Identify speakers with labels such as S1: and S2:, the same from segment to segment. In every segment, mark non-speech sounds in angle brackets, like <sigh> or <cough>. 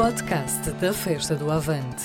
S1: podcast da Festa do Avante.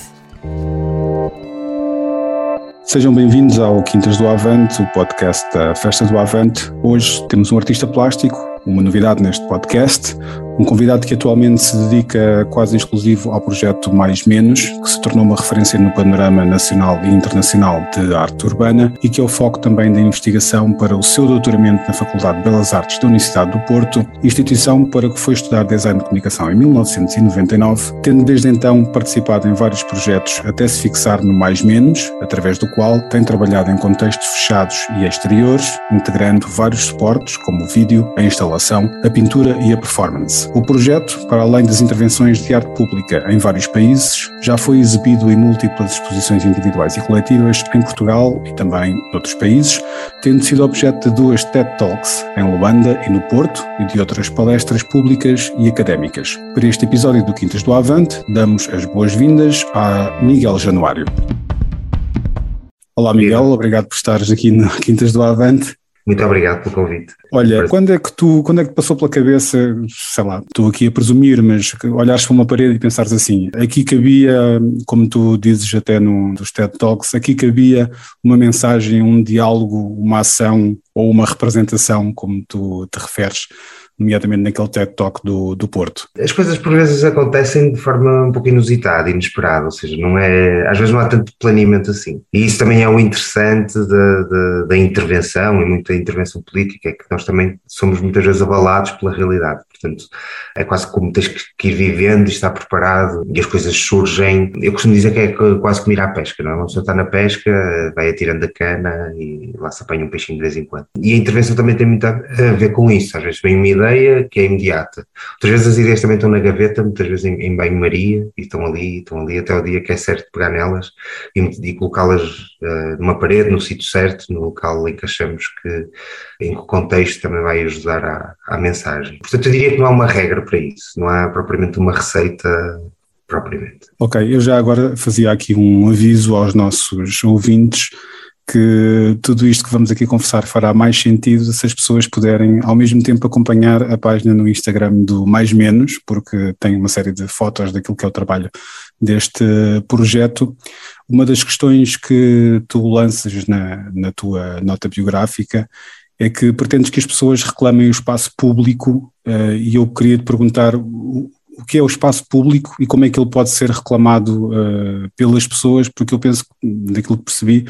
S2: Sejam bem-vindos ao Quintas do Avante, o podcast da Festa do Avante. Hoje temos um artista plástico, uma novidade neste podcast, um convidado que atualmente se dedica quase exclusivo ao projeto Mais Menos, que se tornou uma referência no panorama nacional e internacional de arte urbana e que é o foco também da investigação para o seu doutoramento na Faculdade de Belas Artes da Universidade do Porto, instituição para que foi estudar design de comunicação em 1999, tendo desde então participado em vários projetos até se fixar no Mais Menos, através do qual tem trabalhado em contextos fechados e exteriores, integrando vários suportes como o vídeo, a instalação, a pintura e a performance. O projeto, para além das intervenções de arte pública em vários países, já foi exibido em múltiplas exposições individuais e coletivas em Portugal e também noutros países, tendo sido objeto de duas TED Talks em Luanda e no Porto e de outras palestras públicas e académicas. Para este episódio do Quintas do Avante, damos as boas-vindas a Miguel Januário. Olá Miguel, obrigado por estares aqui no Quintas do Avante.
S3: Muito obrigado pelo convite.
S2: Olha, quando é que tu, quando é que passou pela cabeça, sei lá, estou aqui a presumir, mas olhares para uma parede e pensares assim, aqui cabia, como tu dizes até num dos TED Talks, aqui cabia uma mensagem, um diálogo, uma ação ou uma representação, como tu te referes, nomeadamente naquele TED Talk do, do Porto.
S3: As coisas por vezes acontecem de forma um pouco inusitada, inesperada, ou seja, não é, às vezes não há tanto planeamento assim. E isso também é o interessante da, da, da intervenção e muita intervenção política, é que nós também somos muitas vezes abalados pela realidade. Portanto, é quase como tens que ir vivendo e estar preparado e as coisas surgem. Eu costumo dizer que é quase como ir à pesca, não é? Uma pessoa está na pesca, vai atirando a cana e lá se apanha um peixinho de vez em quando. E a intervenção também tem muito a ver com isso. Às vezes vem uma ideia que é imediata. Outras vezes as ideias também estão na gaveta, muitas vezes em, em banho-maria e estão ali, estão ali até o dia que é certo pegar nelas e, e colocá-las uh, numa parede, no sítio certo, no local em que achamos que, em que o contexto também vai ajudar à, à mensagem. Portanto, eu diria que não há uma regra para isso, não há propriamente uma receita propriamente.
S2: Ok, eu já agora fazia aqui um aviso aos nossos ouvintes que tudo isto que vamos aqui conversar fará mais sentido se as pessoas puderem ao mesmo tempo acompanhar a página no Instagram do Mais Menos, porque tem uma série de fotos daquilo que é o trabalho deste projeto. Uma das questões que tu lanças na, na tua nota biográfica é que pretendes que as pessoas reclamem o espaço público uh, e eu queria te perguntar o, o, que é o espaço público e como é que ele pode ser reclamado uh, pelas pessoas, porque eu penso, daquilo que percebi,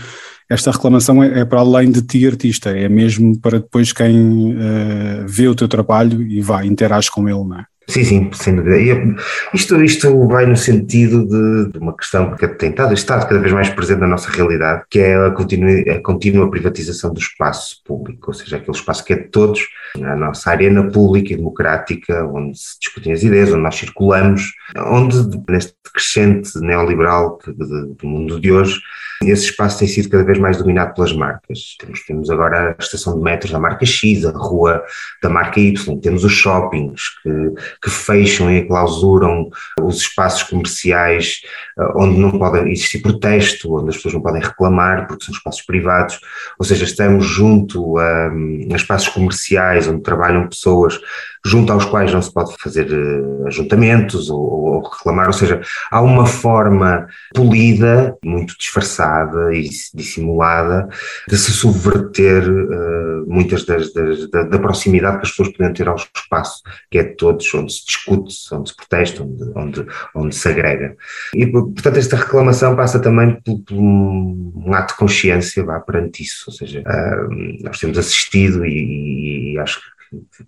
S2: esta reclamação é, é, para além de ti artista, é mesmo para depois quem uh, vê o teu trabalho e vai, interage com ele, não é?
S3: Sim, sim, sem dúvida. E isto, isto vai no sentido de, de, uma questão que tem estado, estado cada vez mais presente na nossa realidade, que é a contínua, a contínua privatização do espaço público, ou seja, aquele espaço que é de todos, a nossa arena pública e democrática, onde se discutem as ideias, onde nós circulamos, onde, neste crescente neoliberal do mundo de hoje, esse espaço tem sido cada vez mais dominado pelas marcas. Temos, temos agora a estação de metros da marca X, a rua da marca Y, temos os shoppings que, que fecham e clausuram os espaços comerciais eh, onde não pode existir protesto, onde as pessoas não podem reclamar porque são espaços privados, ou seja, estamos junto a, a espaços comerciais onde trabalham pessoas junto aos quais não se pode fazer uh, ajuntamentos ou, ou, reclamar, ou seja, há uma forma polida, muito disfarçada e dissimulada de se subverter uh, muitas das, das da, da, proximidade que as pessoas podem ter ao espaço, que é de todos, onde se discute, onde se protesta, onde, onde, onde se agrega. E, portanto, esta reclamação passa também por, por um, ato de consciência vá, perante isso, ou seja, uh, nós temos assistido e, e acho que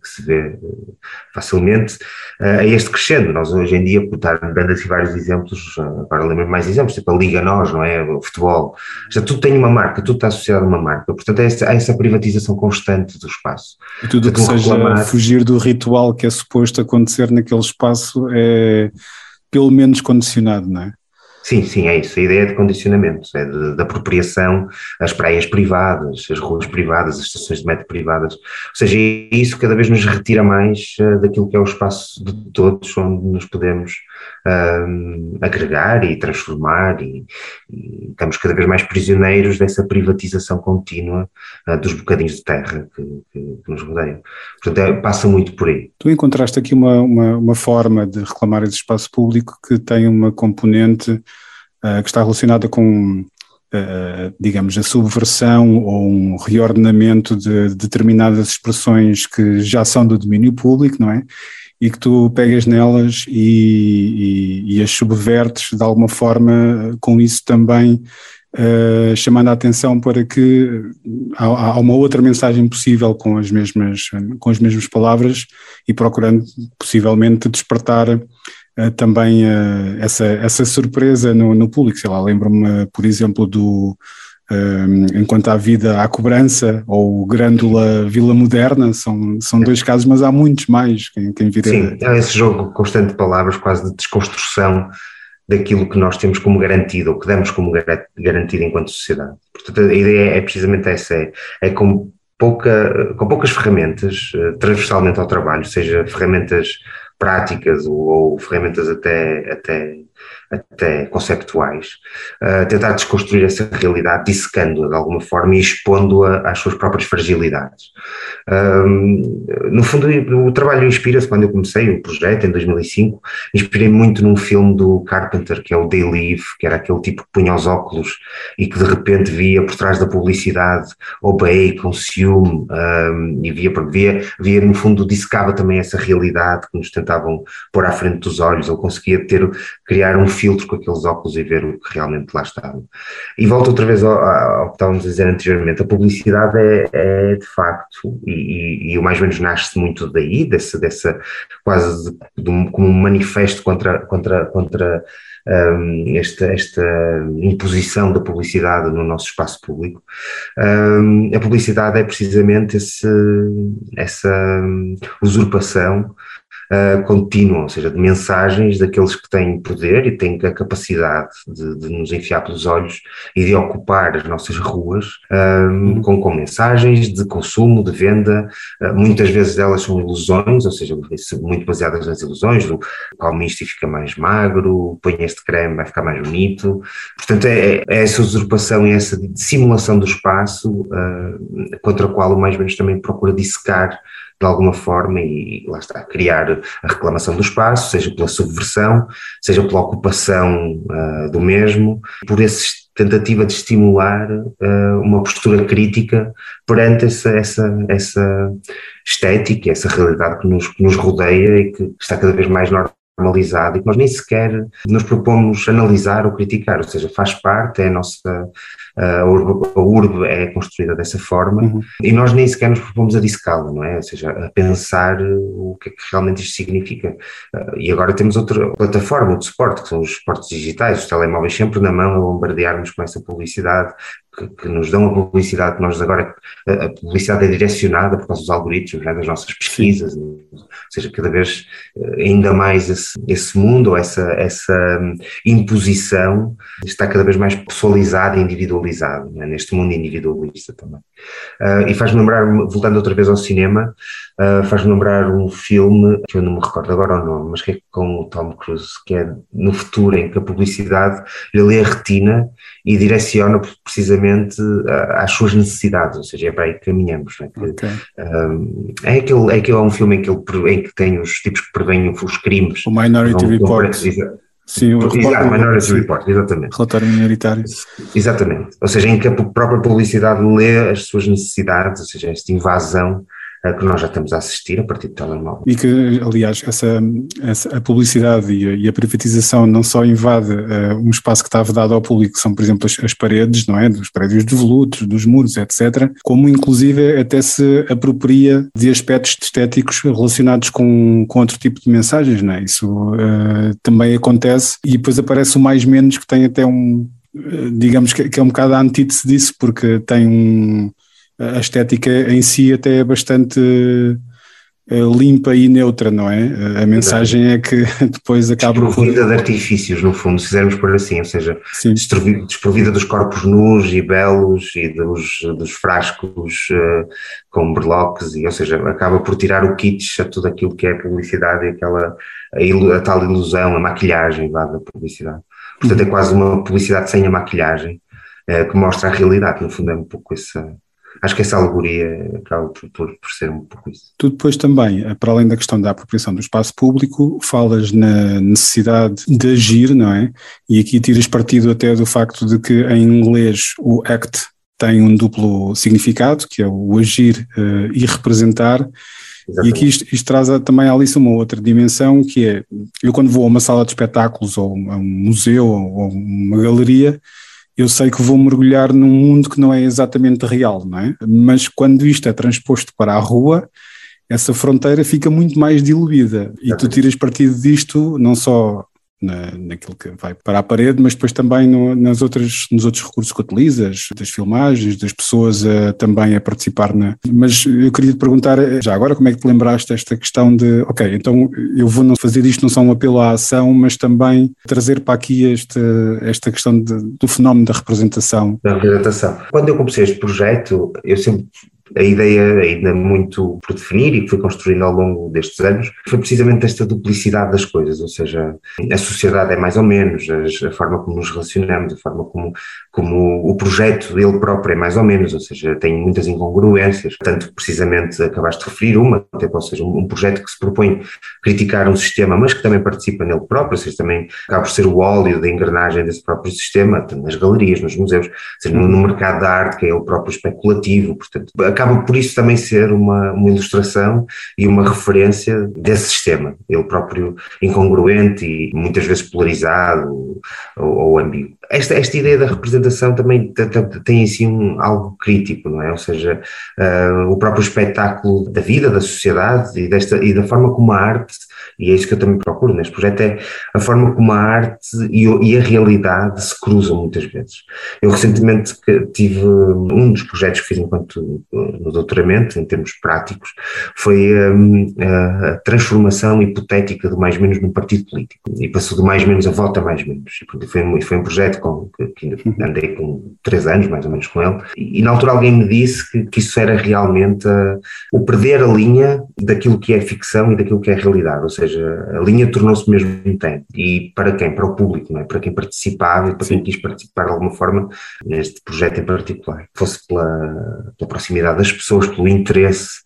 S3: que se vê eh, facilmente, eh, a este crescendo. Nós hoje em dia, por estar dando assim vários exemplos, eh, agora lembro mais exemplos, tipo a Liga Nós, não é? O futebol, já tudo tem uma marca, tudo está associado a uma marca, portanto há essa, há essa privatização constante do espaço.
S2: E tudo o que seja reclamar... fugir do ritual que é suposto acontecer naquele espaço é pelo menos condicionado, não é?
S3: Sim, sim, é isso. A ideia de condicionamento, é de, de apropriação, as praias privadas, as ruas privadas, as estações de metro privadas. Ou seja, isso cada vez nos retira mais uh, daquilo que é o espaço de todos, onde nos podemos um, agregar e transformar e, e, estamos cada vez mais prisioneiros dessa privatização contínua uh, dos bocadinhos de terra que, que, que nos rodeiam. Portanto, é, passa muito por aí.
S2: Tu encontraste aqui uma, uma, uma, forma de reclamar esse espaço público que tem uma componente uh, que está relacionada com Uh, digamos, a subversão ou um reordenamento de determinadas expressões que já são do domínio público, não é? E que tu pegas nelas e, e, e as subvertes de alguma forma, com isso também uh, chamando a atenção para que há, há, uma outra mensagem possível com as mesmas, com as mesmas palavras e procurando possivelmente despertar uh, também uh, essa, essa surpresa no, no público. Sei lá, lembro-me, por exemplo, do enquanto há vida há cobrança ou Grândola Vila Moderna, são, são dois casos, mas há muitos mais quem, quem vira.
S3: Sim, é esse jogo constante de palavras, quase de desconstrução daquilo que nós temos como garantido ou que damos como garantido enquanto sociedade. Portanto, a ideia é precisamente essa, é, é com, pouca, com poucas ferramentas, eh, transversalmente ao trabalho, seja ferramentas práticas ou, ou ferramentas até, até até conceptuais, tentar desconstruir essa realidade, dissecando-a de alguma forma e expondo-a às suas próprias fragilidades. No fundo, o trabalho inspira-se, quando eu comecei o projeto, em 2005, inspirei muito num filme do Carpenter, que é o Day Live, que era aquele tipo que punha os óculos e que de repente via por trás da publicidade Obey, Consume, um, e via, via, via, no fundo, dissecava também essa realidade que nos tentavam pôr à frente dos olhos, ele conseguia ter, criar um filtro com aqueles óculos e ver o que realmente lá estava. E volto outra vez ao, ao que estávamos a dizer anteriormente, a publicidade é, é de facto, e, e, o mais ou menos nasce muito daí, dessa, dessa quase de, de um, como um manifesto contra, contra, contra um, esta, esta imposição da publicidade no nosso espaço público. Um, a publicidade é precisamente esse, essa usurpação uh, contínua, ou seja, de mensagens daqueles que têm poder e têm a capacidade de, de nos enfiar pelos olhos e de ocupar as nossas ruas um, com, com, mensagens de consumo, de venda. Uh, muitas vezes elas são ilusões, ou seja, muito baseadas nas ilusões do isto e fica mais magro, põe este creme, vai ficar mais bonito. Portanto, é, é essa usurpação e essa simulação do espaço uh, contra a qual o mais menos também procura dissecar de alguma forma e lá está, criar a reclamação do espaço, seja pela subversão, seja pela ocupação uh, do mesmo, por essa tentativa de estimular uh, uma postura crítica perante essa, essa, essa estética, essa realidade que nos, que nos rodeia e que está cada vez mais normalizada e que nós nem sequer nos propomos analisar ou criticar, ou seja, faz parte, é a nossa a urbe, a urbe é construída dessa forma uhum. e nós nem sequer nos propomos a dissecá-la, não é? Ou seja, a pensar o que é que realmente isto significa. E agora temos outra plataforma de suporte, que são os suportes digitais, os telemóveis sempre na mão a bombardear-nos com essa publicidade, que, que, nos dão a publicidade que nós agora, a, publicidade é direcionada por causa dos algoritmos, é, das nossas pesquisas, ou seja, cada vez eh, ainda mais esse, esse mundo, ou essa, essa hum, imposição está cada vez mais pessoalizado e individualizado, é? neste mundo individualista também. Uh, e faz-me lembrar, voltando outra vez ao cinema, uh, faz-me lembrar um filme, que eu não me recordo agora o nome, mas que é com o Tom Cruise, que é no futuro em que a publicidade lhe lê a retina e direciona precisamente às suas necessidades, ou seja, é para aí que caminhamos. Não é? Que, okay. um, é, aquele, é aquele é um filme em que, ele, em que tem os tipos que preveem os crimes.
S2: O Minority Report.
S3: Sim, o Exato, Minority Report, exatamente.
S2: Relatório minoritário.
S3: Exatamente. Ou seja, em que a própria publicidade lê as suas necessidades, ou seja, esta invasão que nós já estamos a assistir a partir do telemóvel.
S2: E que, aliás, essa, essa a publicidade e a, e a, privatização não só invade uh, um espaço que está vedado ao público, que são, por exemplo, as, as, paredes, não é? Dos prédios devolutos, dos muros, etc., como inclusive até se apropria de aspectos estéticos relacionados com, com outro tipo de mensagens, não é? Isso uh, também acontece e depois aparece o mais menos que tem até um, digamos que, que é um bocado a antítese disso, porque tem um a estética em si até é bastante limpa e neutra, não é? A mensagem é que <laughs> depois acaba
S3: desprovida por... de artifícios, no fundo, se fizermos por assim, ou seja, Sim. desprovida dos corpos nus e belos e dos, dos frascos uh, com berloques, e, ou seja, acaba por tirar o kitsch a tudo aquilo que é publicidade e aquela a, a tal ilusão, a maquilhagem lá da publicidade. Portanto, é uhum. quase uma publicidade sem a maquilhagem, uh, que mostra a realidade, no fundo é um pouco essa acho que essa alegoria acaba por, por, por, ser um pouco isso.
S2: Tu depois também, eh, para além da questão da apropriação do espaço público, falas na necessidade de agir, não é? E aqui tiras partido até do facto de que em inglês o act tem um duplo significado, que é o agir uh, e representar. Exatamente. E aqui isto, isto, traz também a Alice uma outra dimensão, que é, eu quando vou a uma sala de espetáculos ou a um museu ou uma galeria, eu sei que vou mergulhar num mundo que não é exatamente real, não é? Mas quando isto é transposto para a rua, essa fronteira fica muito mais diluída e tu tiras partido disto não só na, naquilo que vai para a parede, mas depois também no, nas outras, nos outros recursos que utilizas, das filmagens, das pessoas a, também a participar na. Mas eu queria te perguntar, já agora, como é que te lembraste desta questão de, ok, então eu vou não fazer isto não só um apelo à ação, mas também trazer para aqui este, esta questão de, do fenómeno da representação.
S3: Da representação. Quando eu comecei este projeto, eu sempre a ideia ainda muito por definir e que foi construindo ao longo destes anos foi precisamente esta duplicidade das coisas, ou seja, a sociedade é mais ou menos, a forma como nos relacionamos, a forma como, como o projeto ele próprio é mais ou menos, ou seja, tem muitas incongruências, tanto precisamente acabaste de referir uma, ou seja, um projeto que se propõe criticar um sistema, mas que também participa nele próprio, ou seja, também acaba por ser o óleo da engrenagem desse próprio sistema, nas galerias, nos museus, ou seja, no, no mercado da arte, que é ele próprio especulativo, portanto, acaba por isso também ser uma, uma ilustração e uma referência desse sistema, ele próprio incongruente e muitas vezes polarizado ou, ou ambíguo. Esta, esta ideia da representação também tem em si um, algo crítico, não é? Ou seja, uh, o próprio espetáculo da vida, da sociedade e, desta, e da forma como a arte e é isso que eu também procuro neste projeto, é a forma como a arte e, e a realidade se cruzam muitas vezes. Eu recentemente tive um dos projetos que fiz enquanto no doutoramento, em termos práticos, foi um, a transformação hipotética do mais menos num partido político e passou do mais menos a volta mais menos. E foi, foi um projeto com, que, que andei com três anos mais ou menos com ele e, e na altura alguém me disse que, que isso era realmente uh, o perder a linha daquilo que é ficção e daquilo que é realidade, ou seja, a linha tornou-se mesmo intensa. E para quem? Para o público, não é? Para quem participava e para Sim. quem quis participar de alguma forma neste projeto em particular. Fosse pela, pela proximidade das pessoas, pelo interesse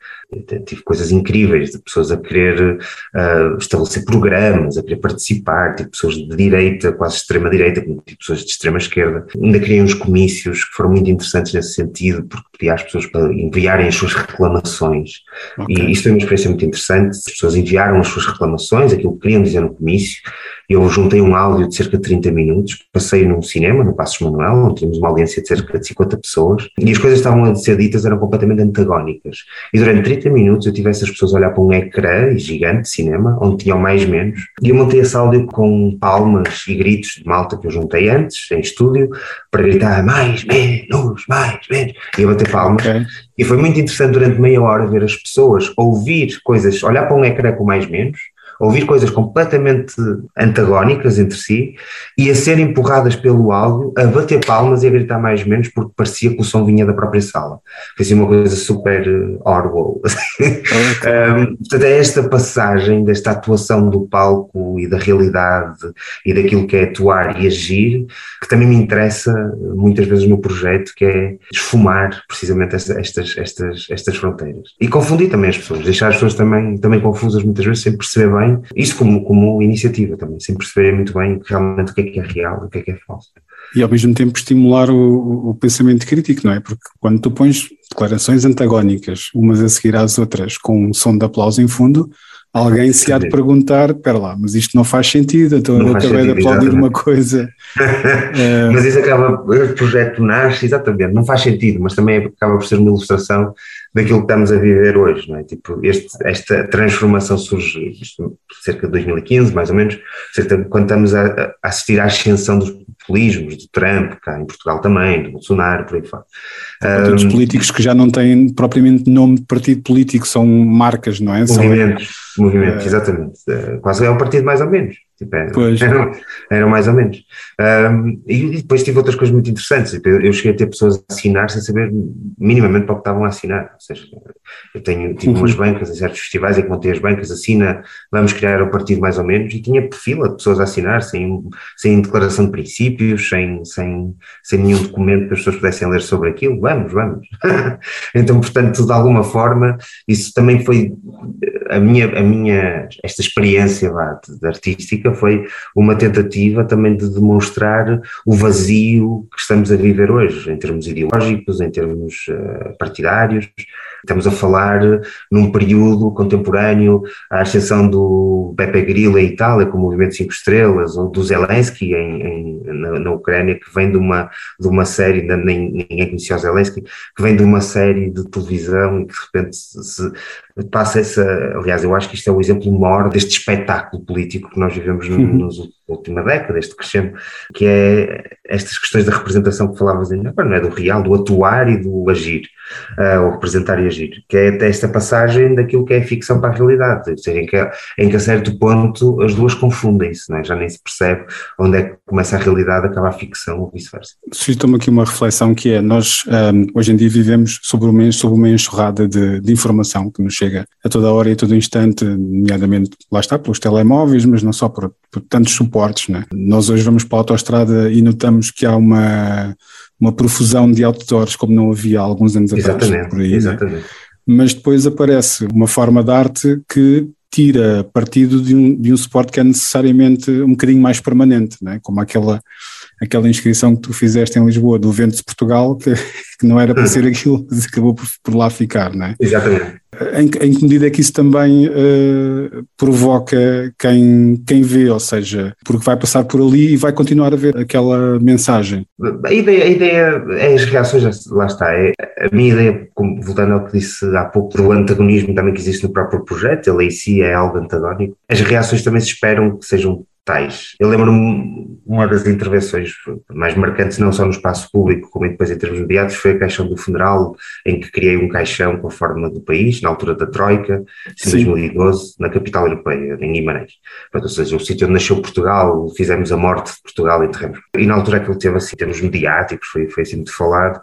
S3: tive coisas incríveis de pessoas a querer uh, estabelecer programas, a querer participar, tive pessoas de direita, quase extrema-direita, tive pessoas de extrema-esquerda. Ainda criei uns comícios que foram muito interessantes nesse sentido, porque pedi às pessoas para enviarem as suas reclamações. Okay. E isto foi uma experiência muito interessante. As pessoas enviaram as suas reclamações, aquilo que queriam dizer no comício, eu juntei um áudio de cerca de 30 minutos, passei num cinema, no Passos Manuel, onde tínhamos uma audiência de cerca de 50 pessoas, e as coisas estavam a ser ditas eram completamente antagónicas. E durante 30 minutos eu tive essas pessoas a olhar para um ecrã gigante de cinema, onde tinham mais menos, e eu montei esse áudio com palmas e gritos de malta que eu juntei antes, em estúdio, para gritar mais, menos, mais, menos, e eu bater palmas. Okay. E foi muito interessante durante meia hora ver as pessoas ouvir coisas, olhar para um ecrã com mais menos, ouvir coisas completamente antagónicas entre si e a ser empurradas pelo áudio, a bater palmas e a gritar mais ou menos porque parecia que o som vinha da própria sala. Foi assim uma coisa super uh, Orwell. <laughs> um, portanto, é esta passagem desta atuação do palco e da realidade e daquilo que é atuar e agir que também me interessa muitas vezes no projeto, que é esfumar precisamente esta, estas, estas, estas fronteiras. E confundir também as pessoas, deixar as pessoas também, também confusas muitas vezes sem perceber bem isso como, como iniciativa também, sem perceber muito bem realmente o que é que é real, o que é que é falso.
S2: E ao mesmo tempo estimular o, o pensamento crítico, não é? Porque quando tu pões declarações antagónicas, umas a seguir às outras, com um som de aplauso em fundo, alguém se há de perguntar, espera lá, mas isto não faz sentido, então não eu acabei sentido, de aplaudir exatamente. uma coisa. <laughs>
S3: é... Mas isso acaba, o projeto nasce, exatamente, não faz sentido, mas também acaba por ser uma ilustração daquilo que estamos a viver hoje, não é? Tipo, este, esta transformação surge cerca de 2015, mais ou menos, cerca, quando estamos a, a, assistir à ascensão dos populismos, do Trump, cá em Portugal também, do Bolsonaro, por aí fora.
S2: Partidos um, políticos que já não têm propriamente nome de partido político, são marcas, não é?
S3: Movimentos, são, movimentos, é, exatamente. É, quase é um partido mais ou menos. Tipo, era, eram, <laughs> eram, mais ou menos. Um, e, depois tive outras coisas muito interessantes. Tipo, eu cheguei a ter pessoas a assinar sem saber minimamente para o que estavam a assinar. Ou seja, eu tenho, tive uhum. umas bancas em certos festivais em que montei as bancas, assina, vamos criar o partido mais ou menos, e tinha fila de pessoas a assinar, sem, sem declaração de princípios, sem, sem, sem nenhum documento que as pessoas pudessem ler sobre aquilo. Vamos, vamos. <laughs> então, portanto, de alguma forma, isso também foi a minha, a minha esta experiência lá, de, de artística foi uma tentativa também de demonstrar o vazio que estamos a viver hoje, em termos ideológicos, em termos uh, partidários. Estamos a falar num período contemporâneo, à ascensão do Pepe Grillo em Itália, com o Movimento Cinco Estrelas, ou do Zelensky em, em na, na, Ucrânia, que vem de uma, de uma série, nem, ninguém conhecia o Zelensky, que vem de uma série de televisão e que de repente se, passa essa. Aliás, eu acho que isto é o exemplo maior deste espetáculo político que nós vivemos uhum. nos última década, este crescendo, que é estas questões da representação que falavas ainda, não é do real, do atuar e do agir, uh, ou representar e agir, que é esta passagem daquilo que é ficção para a realidade, ou seja, em que, em que a certo ponto as duas confundem-se, é? já nem se percebe onde é que começa a realidade, acaba a ficção ou vice-versa.
S2: Suscita-me aqui uma reflexão que é, nós um, hoje em dia vivemos sobre uma, sobre uma enxurrada de, de informação que nos chega a toda hora e a todo instante, nomeadamente, lá está, pelos telemóveis, mas não só por, por tantos suportes. Né? Nós hoje vamos para a autostrada e notamos que há uma, uma profusão de outdoors como não havia há alguns anos
S3: exatamente,
S2: atrás. Por aí, né?
S3: exatamente. Né?
S2: Mas depois aparece uma forma de arte que tira partido de um, de um suporte que é necessariamente um bocadinho mais permanente, né? como aquela, aquela inscrição que tu fizeste em Lisboa do Vento de Portugal, que, <laughs> que não era para ser aquilo, <laughs> mas acabou por, por lá ficar. Né?
S3: Exatamente.
S2: Em, em, que medida é que isso também uh, provoca quem, quem vê, ou seja, porque vai passar por ali e vai continuar a ver aquela mensagem?
S3: A ideia, a ideia é as reações, lá está. É, a minha ideia, como, voltando ao que disse há pouco, do antagonismo também que existe no próprio projeto, ele em si é algo antagónico. As reações também se esperam que sejam tais. Eu lembro-me uma das intervenções mais marcantes, não só no espaço público, como depois em termos mediáticos, foi a caixão do funeral, em que criei um caixão com a forma do país, na altura da Troika, em 2012, na capital europeia, em Guimarães. Ou seja, o sítio onde nasceu Portugal, fizemos a morte de Portugal enterramos. E na altura aquilo teve assim, termos mediáticos, foi, foi assim muito falado,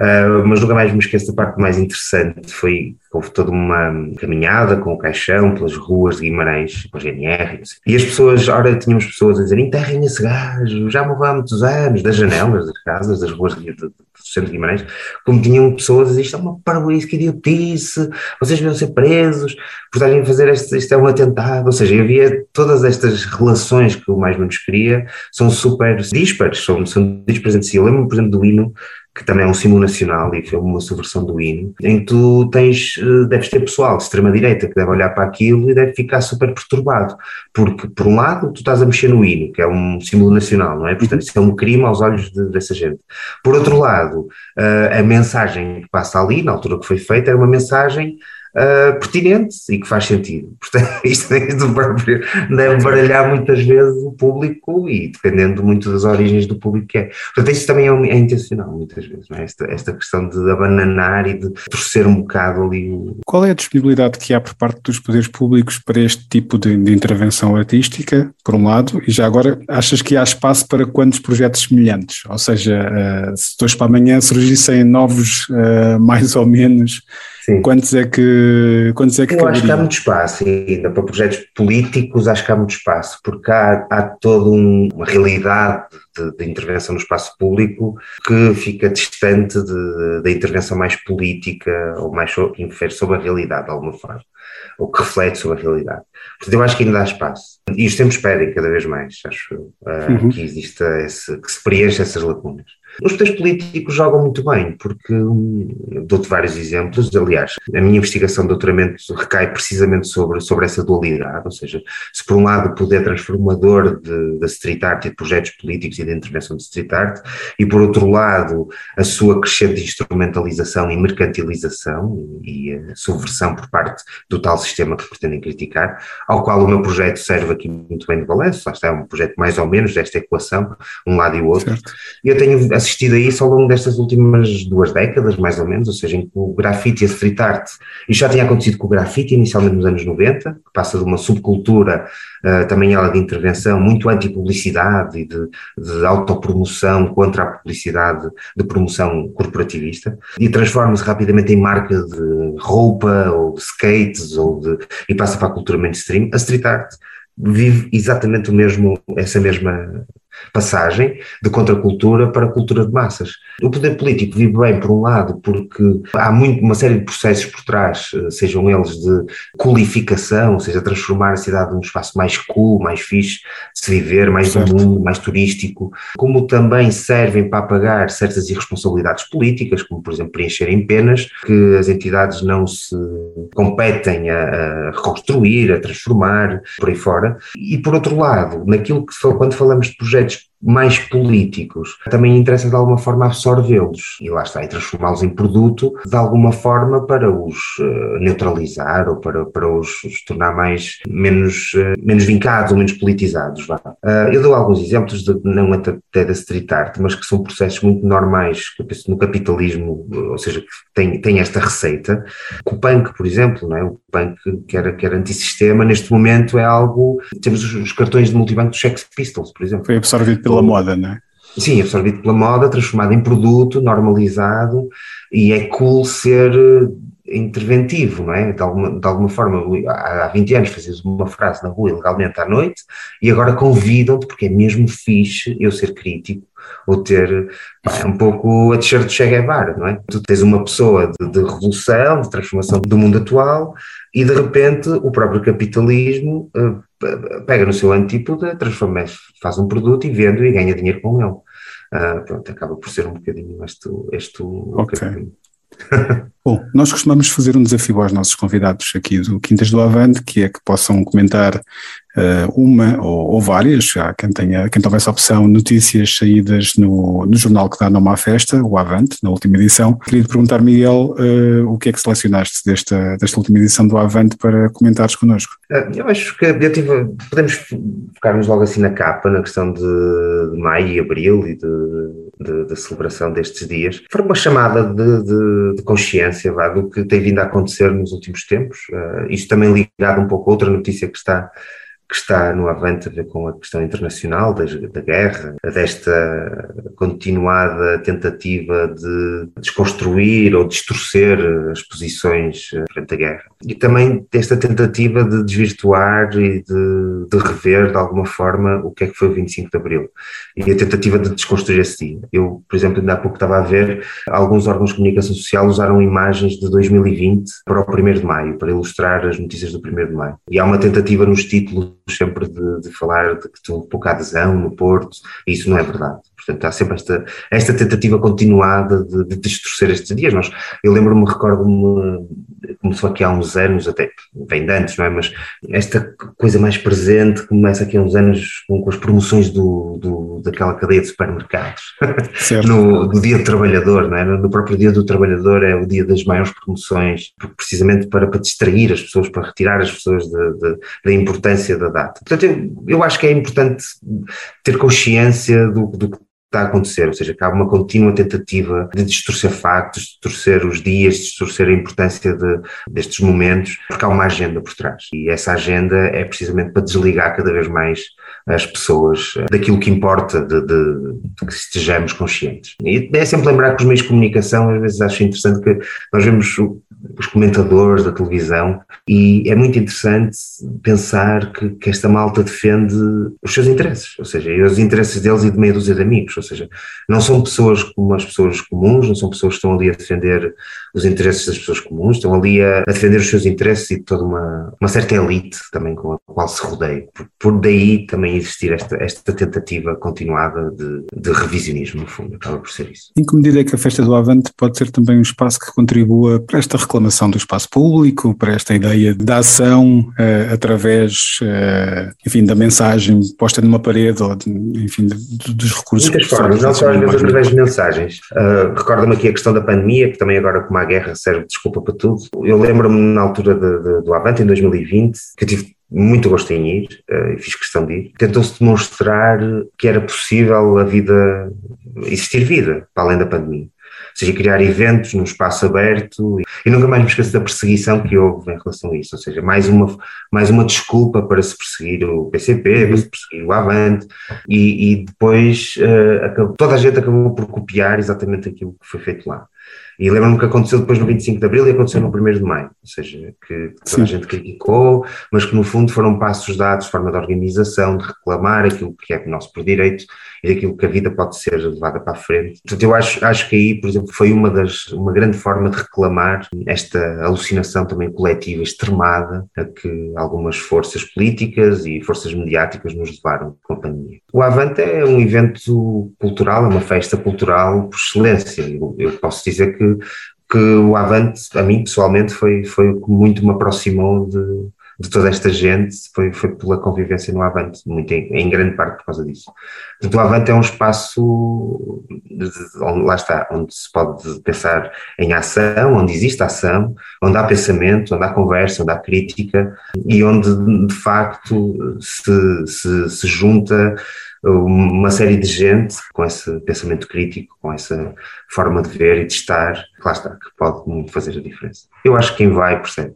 S3: uh, mas nunca mais me esqueço da parte mais interessante, foi houve toda uma caminhada com o caixão pelas ruas de Guimarães, com a GNR, e as pessoas, ora, tínhamos pessoas a dizer, enterrem esse gajo, já morreu há muitos anos, das janelas das casas, das ruas de, do centro de Guimarães, como tinham pessoas a dizer, isto é uma parabéns, que idiotice, vocês deviam ser presos por estarem a fazer este, isto é um atentado, ou seja, havia todas estas relações que o mais menos queria, são super dispares, são, são dispares entre si. Eu lembro-me, por exemplo, do hino, que também é um símbolo nacional e foi uma subversão do hino, em que tu tens, eh, deves ter pessoal de extrema-direita que deve olhar para aquilo e deve ficar super perturbado, porque por um lado tu estás a mexer no hino, que é um símbolo nacional, não é? Portanto, isso é um crime aos olhos de, dessa gente. Por outro lado, eh, a mensagem que passa ali, na altura que foi feita, era uma mensagem uh, pertinente e que faz sentido. <laughs> Portanto, isto deve baralhar muitas vezes o público e dependendo muito das origens do público que é. Portanto, isso também é, é intencional muitas vezes, é? esta, esta questão de abananar e de torcer um bocado ali.
S2: Qual é a disponibilidade que há por parte dos poderes públicos para este tipo de, de intervenção artística, por um lado, e já agora achas que há espaço para quantos projetos semelhantes? Ou seja, uh, se dois para amanhã surgissem novos, uh, <laughs> mais ou menos, Sim. Quantos é que, quantos é que
S3: Eu acho que há muito espaço ainda para projetos políticos, acho que há muito espaço, porque há, há toda um, uma realidade de, de, intervenção no espaço público que fica distante da intervenção mais política ou mais que infere sobre a realidade de alguma forma, ou que reflete sobre a realidade. Portanto, eu acho que ainda há espaço. E os tempos pedem cada vez mais, acho uh, uhum. que exista esse, que se preencha essas lacunas. Os poderes políticos jogam muito bem, porque hum, dou-te vários exemplos. Aliás, a minha investigação de doutoramento recai precisamente sobre, sobre essa dualidade, ou seja, se por um lado o poder transformador da street art e de projetos políticos e de intervenção de street art, e por outro lado a sua crescente instrumentalização e mercantilização e a subversão por parte do tal sistema que pretendem criticar, ao qual o meu projeto serve aqui muito bem de balanço, lá está, é um projeto mais ou menos desta equação, um lado e o outro. Certo. E eu tenho assistido a isso ao longo destas últimas duas décadas, mais ou menos, ou seja, em que o grafite e a street art, isto já tinha acontecido com o grafite inicialmente nos anos 90, que passa de uma subcultura, uh, também ela de intervenção, muito anti-publicidade e de, de autopromoção contra a publicidade de promoção corporativista, e transforma-se rapidamente em marca de roupa ou de skates ou de, e passa para a cultura mainstream. A street art vive exatamente o mesmo, essa mesma passagem de contracultura para cultura de massas. O poder político vive bem, por um lado, porque há muito, uma série de processos por trás, eh, sejam eles de qualificação, ou seja, transformar a cidade num espaço mais cool, mais fixe de se viver, mais certo. do mundo, mais turístico, como também servem para apagar certas irresponsabilidades políticas, como, por exemplo, preencherem penas que as entidades não se competem a, a reconstruir, a transformar, por aí fora. E, por outro lado, naquilo que quando falamos de projetos mais políticos, também interessa de alguma forma absorvê-los e lá está, e transformá-los em produto de alguma forma para os uh, neutralizar ou para, para os, os tornar mais, menos, uh, menos vincados ou menos politizados. Vá. Uh, eu dou alguns exemplos, de, não até da street art, mas que são processos muito normais que eu penso no capitalismo, ou seja, que tem, tem esta receita. O punk, por exemplo, não é? o punk que era, que era antissistema, neste momento é algo. Temos os, cartões de multibanco dos Sex Pistols, por exemplo.
S2: Foi absorvido pela moda, não é?
S3: Sim, absorvido pela moda, transformado em produto, normalizado, e é cool ser eh, interventivo, não é? De alguma, de alguma forma, há 20 anos fazias uma frase na rua ilegalmente à noite e agora convidam-te, porque é mesmo fixe eu ser crítico ou ter é um pouco a t-shirt de Che Guevara, não é? Tu tens uma pessoa de, de, revolução, de transformação do mundo atual e de repente o próprio capitalismo uh, pega no seu antípoda, transforma, faz um produto e vende e ganha dinheiro com ele. Uh, pronto, acaba por ser um bocadinho este, este
S2: okay. <laughs> Bom, nós costumamos fazer um desafio aos nossos convidados aqui do Quintas do Avante, que é que possam comentar uh, uma ou, ou, várias, já quem tenha, quem tenha essa opção, notícias saídas no, no jornal que dá nome à festa, o Avante, na última edição. Queria te perguntar, Miguel, uh, o que é que selecionaste desta, desta última edição do Avante para comentares connosco?
S3: Uh, eu acho que eu tive, podemos focar-nos logo assim na capa, na questão de, maio e abril e de de, de, celebração destes dias. Foi uma chamada de, de, consciência vá, do que tem vindo a acontecer nos últimos tempos. Uh, isto também ligado um pouco a outra notícia que está que está no avante a ver com a questão internacional da, da guerra, desta continuada tentativa de desconstruir ou distorcer as posições frente à guerra. E também desta tentativa de desvirtuar e de, de rever de alguma forma o que é que foi o 25 de Abril e a tentativa de desconstruir esse dia. Eu, por exemplo, ainda há pouco estava a ver, alguns órgãos de comunicação social usaram imagens de 2020 para o 1 de Maio, para ilustrar as notícias do 1 de Maio. E há uma tentativa nos títulos sempre de, de falar de que tem pouca adesão no Porto, isso não é verdade. Portanto, há sempre esta, esta tentativa continuada de, de distorcer estes dias. Nós, eu lembro-me, recordo-me, começou aqui há uns anos, até vem de antes, não é? Mas esta coisa mais presente começa aqui há uns anos com, com as promoções do, do, daquela cadeia de supermercados. <laughs> no, do Dia do Trabalhador, não é? No próprio Dia do Trabalhador é o dia das maiores promoções, precisamente para, para distrair as pessoas, para retirar as pessoas da importância da data. Portanto, eu, eu acho que é importante ter consciência do, do que está a acontecer, ou seja, que há uma contínua tentativa de distorcer factos, distorcer os dias, distorcer a importância de, destes momentos, porque há uma agenda por trás. E essa agenda é precisamente para desligar cada vez mais as pessoas daquilo que importa de, de, de, que estejamos conscientes. E é sempre lembrar que os meios de comunicação, às vezes acho interessante que nós vemos os comentadores da televisão, e é muito interessante pensar que, que, esta malta defende os seus interesses, ou seja, os interesses deles e de meia dúzia de amigos, ou seja, não são pessoas como as pessoas comuns, não são pessoas que estão ali a defender os interesses das pessoas comuns, estão ali a, a defender os seus interesses e toda uma, uma certa elite também com a qual se rodeia. Por, por daí também existir esta, esta tentativa continuada de, de revisionismo, no fundo, acaba por ser isso.
S2: Em que medida é que a Festa do Avante pode ser também um espaço que contribua para esta reclamação do espaço público, para esta ideia da ação uh, através, uh, enfim, da mensagem posta numa parede ou, de, enfim, de, dos recursos.
S3: Muitas formas, não só às vezes através de mensagens. Uh, Recorda-me aqui a questão da pandemia, que também agora com a guerra serve de desculpa para tudo. Eu lembro-me na altura de, de, do Avante, em 2020, que eu tive muito gosto em ir, e fiz questão de ir. Tentou-se demonstrar que era possível a vida, existir vida, para além da pandemia seja, criar eventos num espaço aberto e nunca mais me esqueço da perseguição que houve em relação a isso, ou seja, mais uma, mais uma desculpa para se perseguir o PCP, uhum. para se perseguir o Avante e, e depois uh, acabou, toda a gente acabou por copiar exatamente aquilo que foi feito lá. E lembro-me que aconteceu depois no 25 de Abril e aconteceu no 1 de Maio, ou seja, que toda a gente criticou, mas que no fundo foram passos dados, forma de organização, de reclamar aquilo que é nosso por direito e daquilo que a vida pode ser levada para a frente. Portanto, eu acho, acho que aí, por exemplo, foi uma das, uma grande forma de reclamar esta alucinação também coletiva extremada a que algumas forças políticas e forças mediáticas nos levaram com a pandemia. O Avante é um evento cultural, é uma festa cultural por excelência. Eu, eu posso dizer que que, que o Avante, a mim pessoalmente, foi, foi o que muito me aproximou de, de toda esta gente, foi, foi pela convivência no Avante, muito em, em grande parte por causa disso. Portanto, o Avante é um espaço, de, onde, lá está, onde se pode pensar em ação, onde existe ação, onde há pensamento, onde há conversa, onde há crítica e onde de facto se, se, se junta uma série de gente com esse pensamento crítico, com essa forma de ver e de estar, lá está, que pode fazer a diferença. Eu acho que quem vai percebe.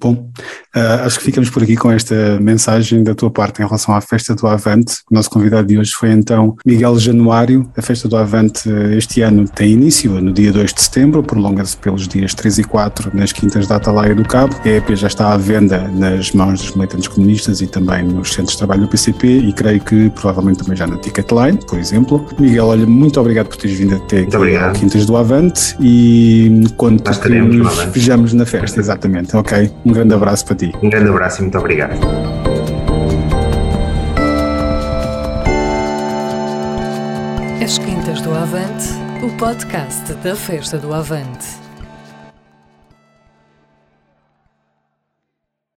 S2: Bom, uh, acho que ficamos por aqui com esta mensagem da tua parte em relação à festa do Avante. O nosso convidado de hoje foi então Miguel Januário. A festa do Avante uh, este ano tem início no dia 2 de setembro, prolonga-se pelos dias 3 e 4 nas quintas da Atalaia do Cabo. A EP já está à venda nas mãos dos militantes comunistas e também nos centros de trabalho do PCP e creio que provavelmente também já na Ticketline, por exemplo. Miguel, olha, muito obrigado por teres vindo até aqui ao Quintas do Avante e quando que nos vejamos na festa, exatamente. Ok. Um grande abraço para ti.
S3: Um grande abraço e muito obrigado.
S1: As Quintas do Avante, o podcast da Festa do Avante.